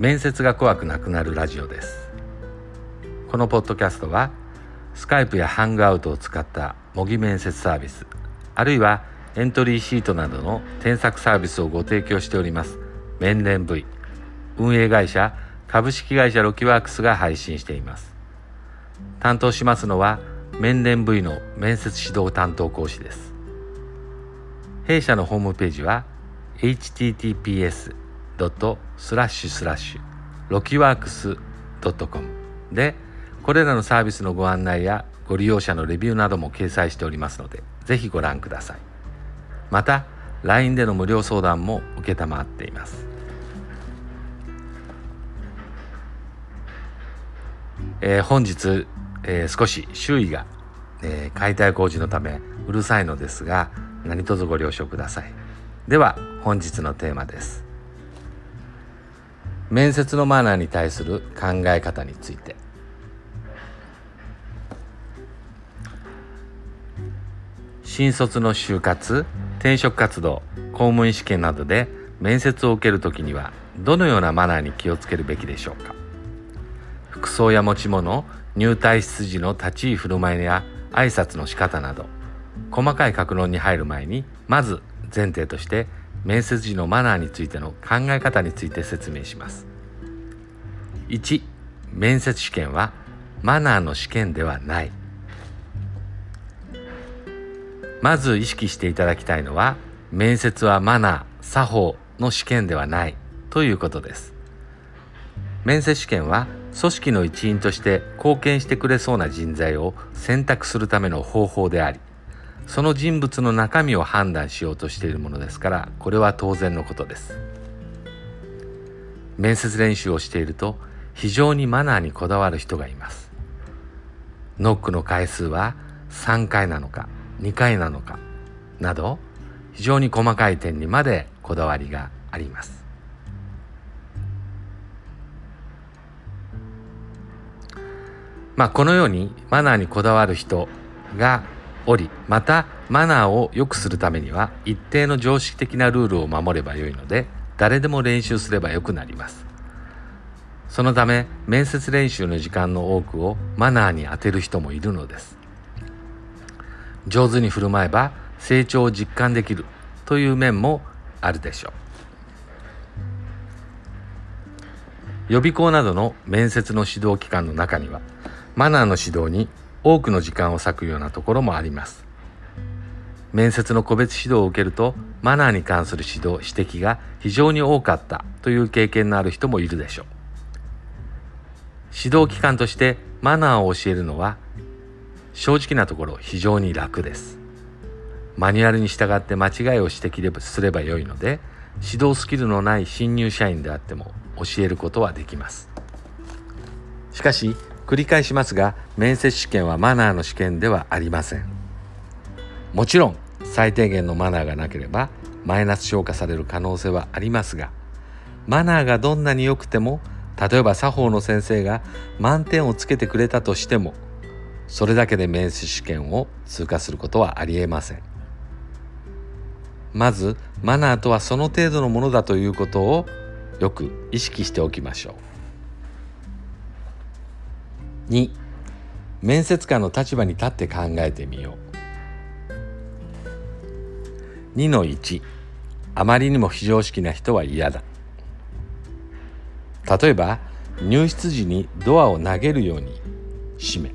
面接が怖くなくなるラジオです。このポッドキャストはスカイプやハングアウトを使った模擬面接サービスあるいはエントリーシートなどの添削サービスをご提供しております面連 V 運営会社株式会社ロキワークスが配信しています。担当しますのは面連 V の面接指導担当講師です。弊社のホームページは https スラッシュスラッシュロキワークス .com でこれらのサービスのご案内やご利用者のレビューなども掲載しておりますのでぜひご覧ください。また LINE での無料相談も承っています。えー、本日、えー、少し周囲が、えー、解体工事のためうるさいのですが何卒ご了承ください。では本日のテーマです。面接のマナーに対する考え方について。新卒の就活転職活動公務員試験などで面接を受けるときにはどのようなマナーに気をつけるべきでしょうか。服装や持ち物入退室時の立ち居振る舞いや挨拶の仕方など細かい格論に入る前にまず前提として面接時のマナーについての考え方について説明します。1面接試験はマナーの試験ではない。まず意識していただきたいのは面接はマナー作法の試験ではないということです。面接試験は組織の一員として貢献してくれそうな人材を選択するための方法でありその人物の中身を判断しようとしているものですからこれは当然のことです。面接練習をしていると非常にマナーにこだわる人がいます。ノックの回数は3回なのか2回なのかなど非常に細かい点にまでこだわりがあります。まあ、このようにマナーにこだわる人がおり、またマナーを良くするためには一定の常識的なルールを守ればよいので、誰でも練習すればよくなります。そのため、面接練習の時間の多くをマナーに当てる人もいるのです。上手に振る舞えば成長を実感できるという面もあるでしょう。予備校などの面接の指導機関の中にはマナーの指導に多くの時間を割くようなところもあります。面接の個別指導を受けるとマナーに関する指導、指摘が非常に多かったという経験のある人もいるでしょう。指導機関としてマナーを教えるのは正直なところ非常に楽です。マニュアルに従って間違いを指摘すればよいので指導スキルのない新入社員であっても教えることはできます。しかし繰り返しますが面接試験はマナーの試験ではありません。もちろん最低限のマナーがなければマイナス評価される可能性はありますがマナーがどんなに良くても例えば作法の先生が満点をつけてくれたとしてもそれだけで面接試験を通過することはありえません。まずマナーとはその程度のものだということをよく意識しておきましょう。2面接官の立場に立って考えてみよう。2の1あまりにも非常識な人は嫌だ。例えば入室時にドアを投げるように閉め。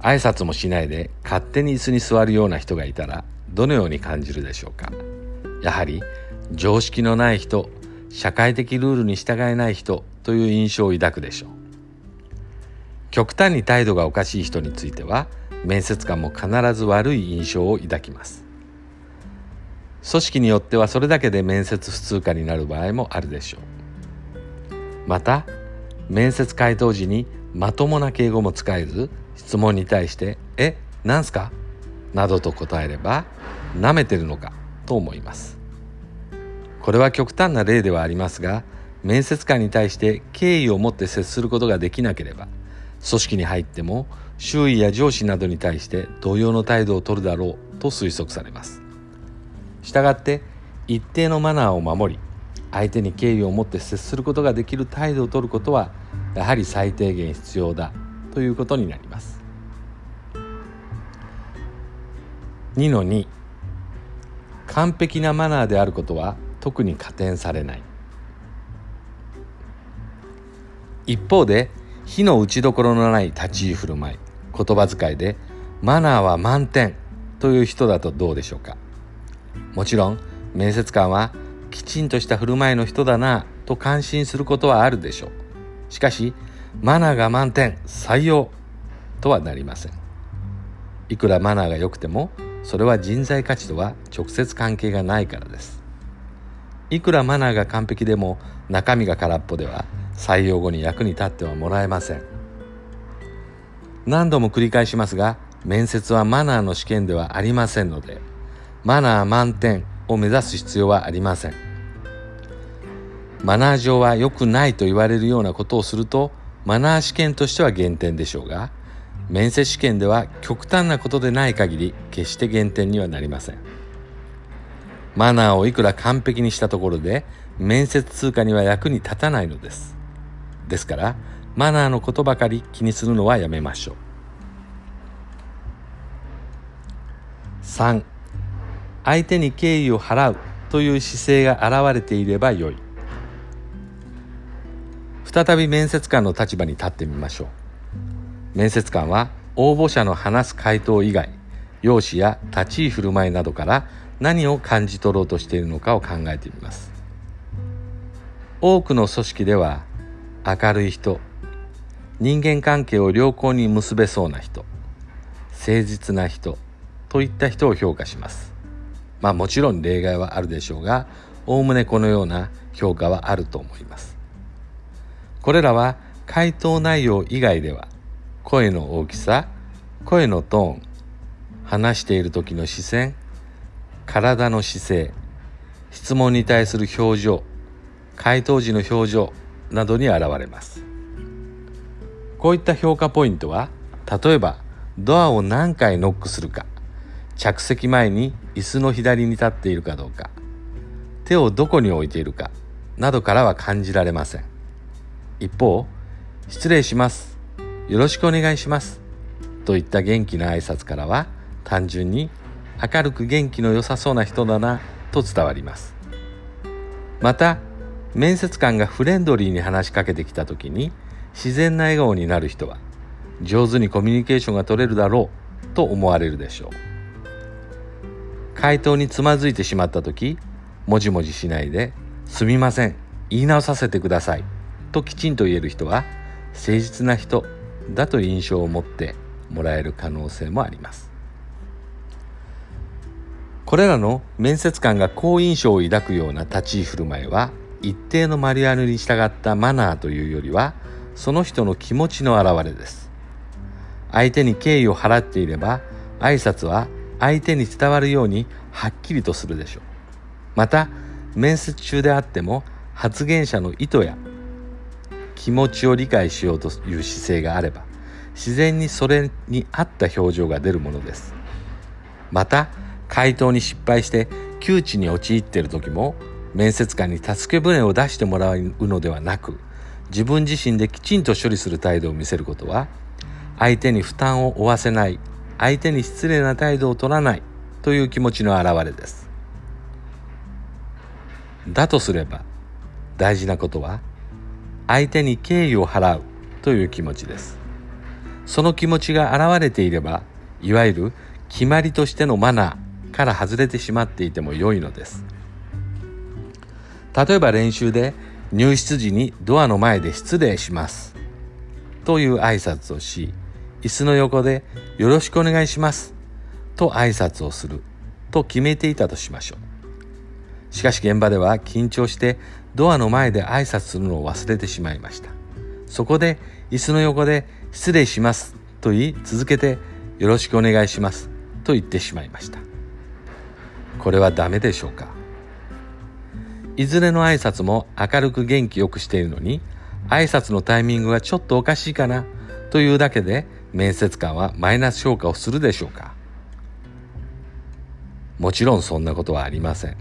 挨拶もしないで勝手に椅子に座るような人がいたらどのように感じるでしょうか。やはり常識のない人社会的ルールに従えない人という印象を抱くでしょう。極端に態度がおかしい人については面接官も必ず悪い印象を抱きます組織によってはそれだけで面接不通過になる場合もあるでしょうまた面接回答時にまともな敬語も使えず質問に対して「えなんすか?」などと答えれば「なめてるのか?」と思いますこれは極端な例ではありますが面接官に対して敬意を持って接することができなければ組織に入っても周囲や上司などに対して同様の態度を取るだろうと推測されます。したがって一定のマナーを守り相手に敬意を持って接することができる態度をとることはやはり最低限必要だということになります。2の2完璧なマナーであることは特に加点されない。一方で火の打ちどころのない立ち居振る舞い言葉遣いでマナーは満点という人だとどうでしょうか？もちろん面接官はきちんとした振る舞いの人だなと感心することはあるでしょう。しかしマナーが満点採用とはなりません。いくらマナーが良くてもそれは人材価値とは直接関係がないからです。いくらマナーが完璧でも中身が空っぽでは採用後に役に立ってはもらえません。何度も繰り返しますが面接はマナーの試験ではありませんのでマナー満点を目指す必要はありません。マナー上は良くないと言われるようなことをするとマナー試験としては減点でしょうが面接試験では極端なことでない限り決して減点にはなりません。マナーをいくら完璧にしたところで面接通過には役に立たないのです。ですからマナーのことばかり気にするのはやめましょう。3相手に敬意を払うという姿勢が現れていればよい。再び面接官の立場に立ってみましょう。面接官は応募者の話す回答以外容姿や立ち居振る舞いなどから何を感じ取ろうとしているのかを考えてみます。多くの組織では明るい人。人間関係を良好に結べそうな人。誠実な人。といった人を評価します。まあもちろん例外はあるでしょうがおおむねこのような評価はあると思います。これらは回答内容以外では声の大きさ声のトーン話している時の視線体の姿勢質問に対する表情回答時の表情などに現れます。こういった評価ポイントは例えばドアを何回ノックするか着席前に椅子の左に立っているかどうか手をどこに置いているかなどからは感じられません。一方失礼しますよろしくお願いしますといった元気な挨拶からは単純に明るく元気の良さそうな人だなと伝わります。また面接官がフレンドリーに話しかけてきた時に自然な笑顔になる人は上手にコミュニケーションが取れるだろうと思われるでしょう。回答につまずいてしまった時もじもじしないで「すみません言い直させてください」ときちんと言える人は誠実な人だと印象を持ってもらえる可能性もあります。これらの面接官が好印象を抱くような立ち居振る舞いは一定のマニュアルに従ったマナーというよりはその人の気持ちの表れです。相手に敬意を払っていれば挨拶は相手に伝わるようにはっきりとするでしょう。また面接中であっても発言者の意図や気持ちを理解しようという姿勢があれば自然にそれに合った表情が出るものです。また回答に失敗して窮地に陥っている時も面接官に助け舟を出してもらうのではなく自分自身できちんと処理する態度を見せることは相手に負担を負わせない相手に失礼な態度を取らないという気持ちの表れです。だとすれば大事なことは相手に敬意を払うという気持ちです。その気持ちが現れていればいわゆる決まりとしてのマナーから外れてしまっていても良いのです。例えば練習で入室時にドアの前で失礼します。という挨拶をし椅子の横でよろしくお願いします。と挨拶をする。と決めていたとしましょう。しかし現場では緊張してドアの前で挨拶するのを忘れてしまいました。そこで椅子の横で失礼します。と言い続けてよろしくお願いします。と言ってしまいました。これはダメでしょうか？いずれの挨拶も明るく元気よくしているのに挨拶のタイミングがちょっとおかしいかなというだけで面接官はマイナス評価をするでしょうか。もちろんそんなことはありません。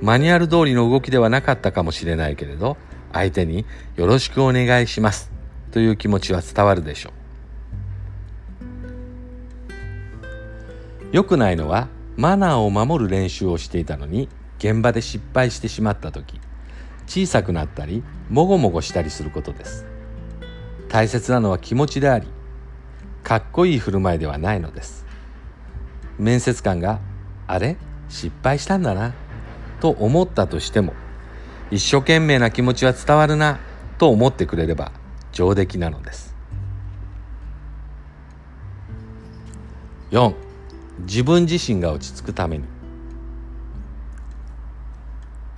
マニュアル通りの動きではなかったかもしれないけれど相手によろしくお願いしますという気持ちは伝わるでしょう。良くないのはマナーを守る練習をしていたのに現場で失敗してしまった時小さくなったりもごもごしたりすることです。大切なのは気持ちでありかっこいい振る舞いではないのです。面接官があれ？失敗したんだな。と思ったとしても一生懸命な気持ちは伝わるな。と思ってくれれば上出来なのです。4自分自身が落ち着くために。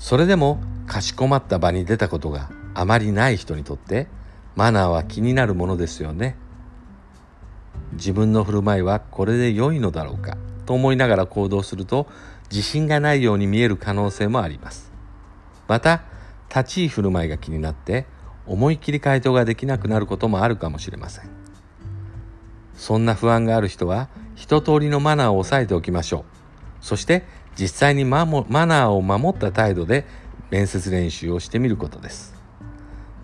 それでもかしこまった場に出たことがあまりない人にとってマナーは気になるものですよね。自分の振る舞いはこれで良いのだろうかと思いながら行動すると自信がないように見える可能性もあります。また立ち居振る舞いが気になって思いっきり回答ができなくなることもあるかもしれません。そんな不安がある人は一通りのマナーを押さえておきましょう。そして実際にママナーを守った態度で面接練習をしてみることです。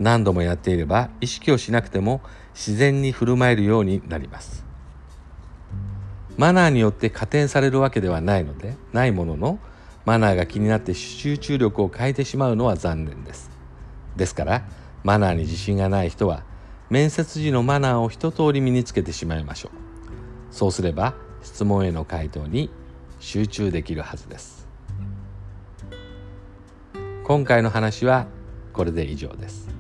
何度もやっていれば意識をしなくても自然に振る舞えるようになります。マナーによって加点されるわけではないのでないもののマナーが気になって集中力を変えてしまうのは残念です。ですからマナーに自信がない人は面接時のマナーを一通り身につけてしまいましょう。そうすれば質問への回答に集中できるはずです。今回の話はこれで以上です。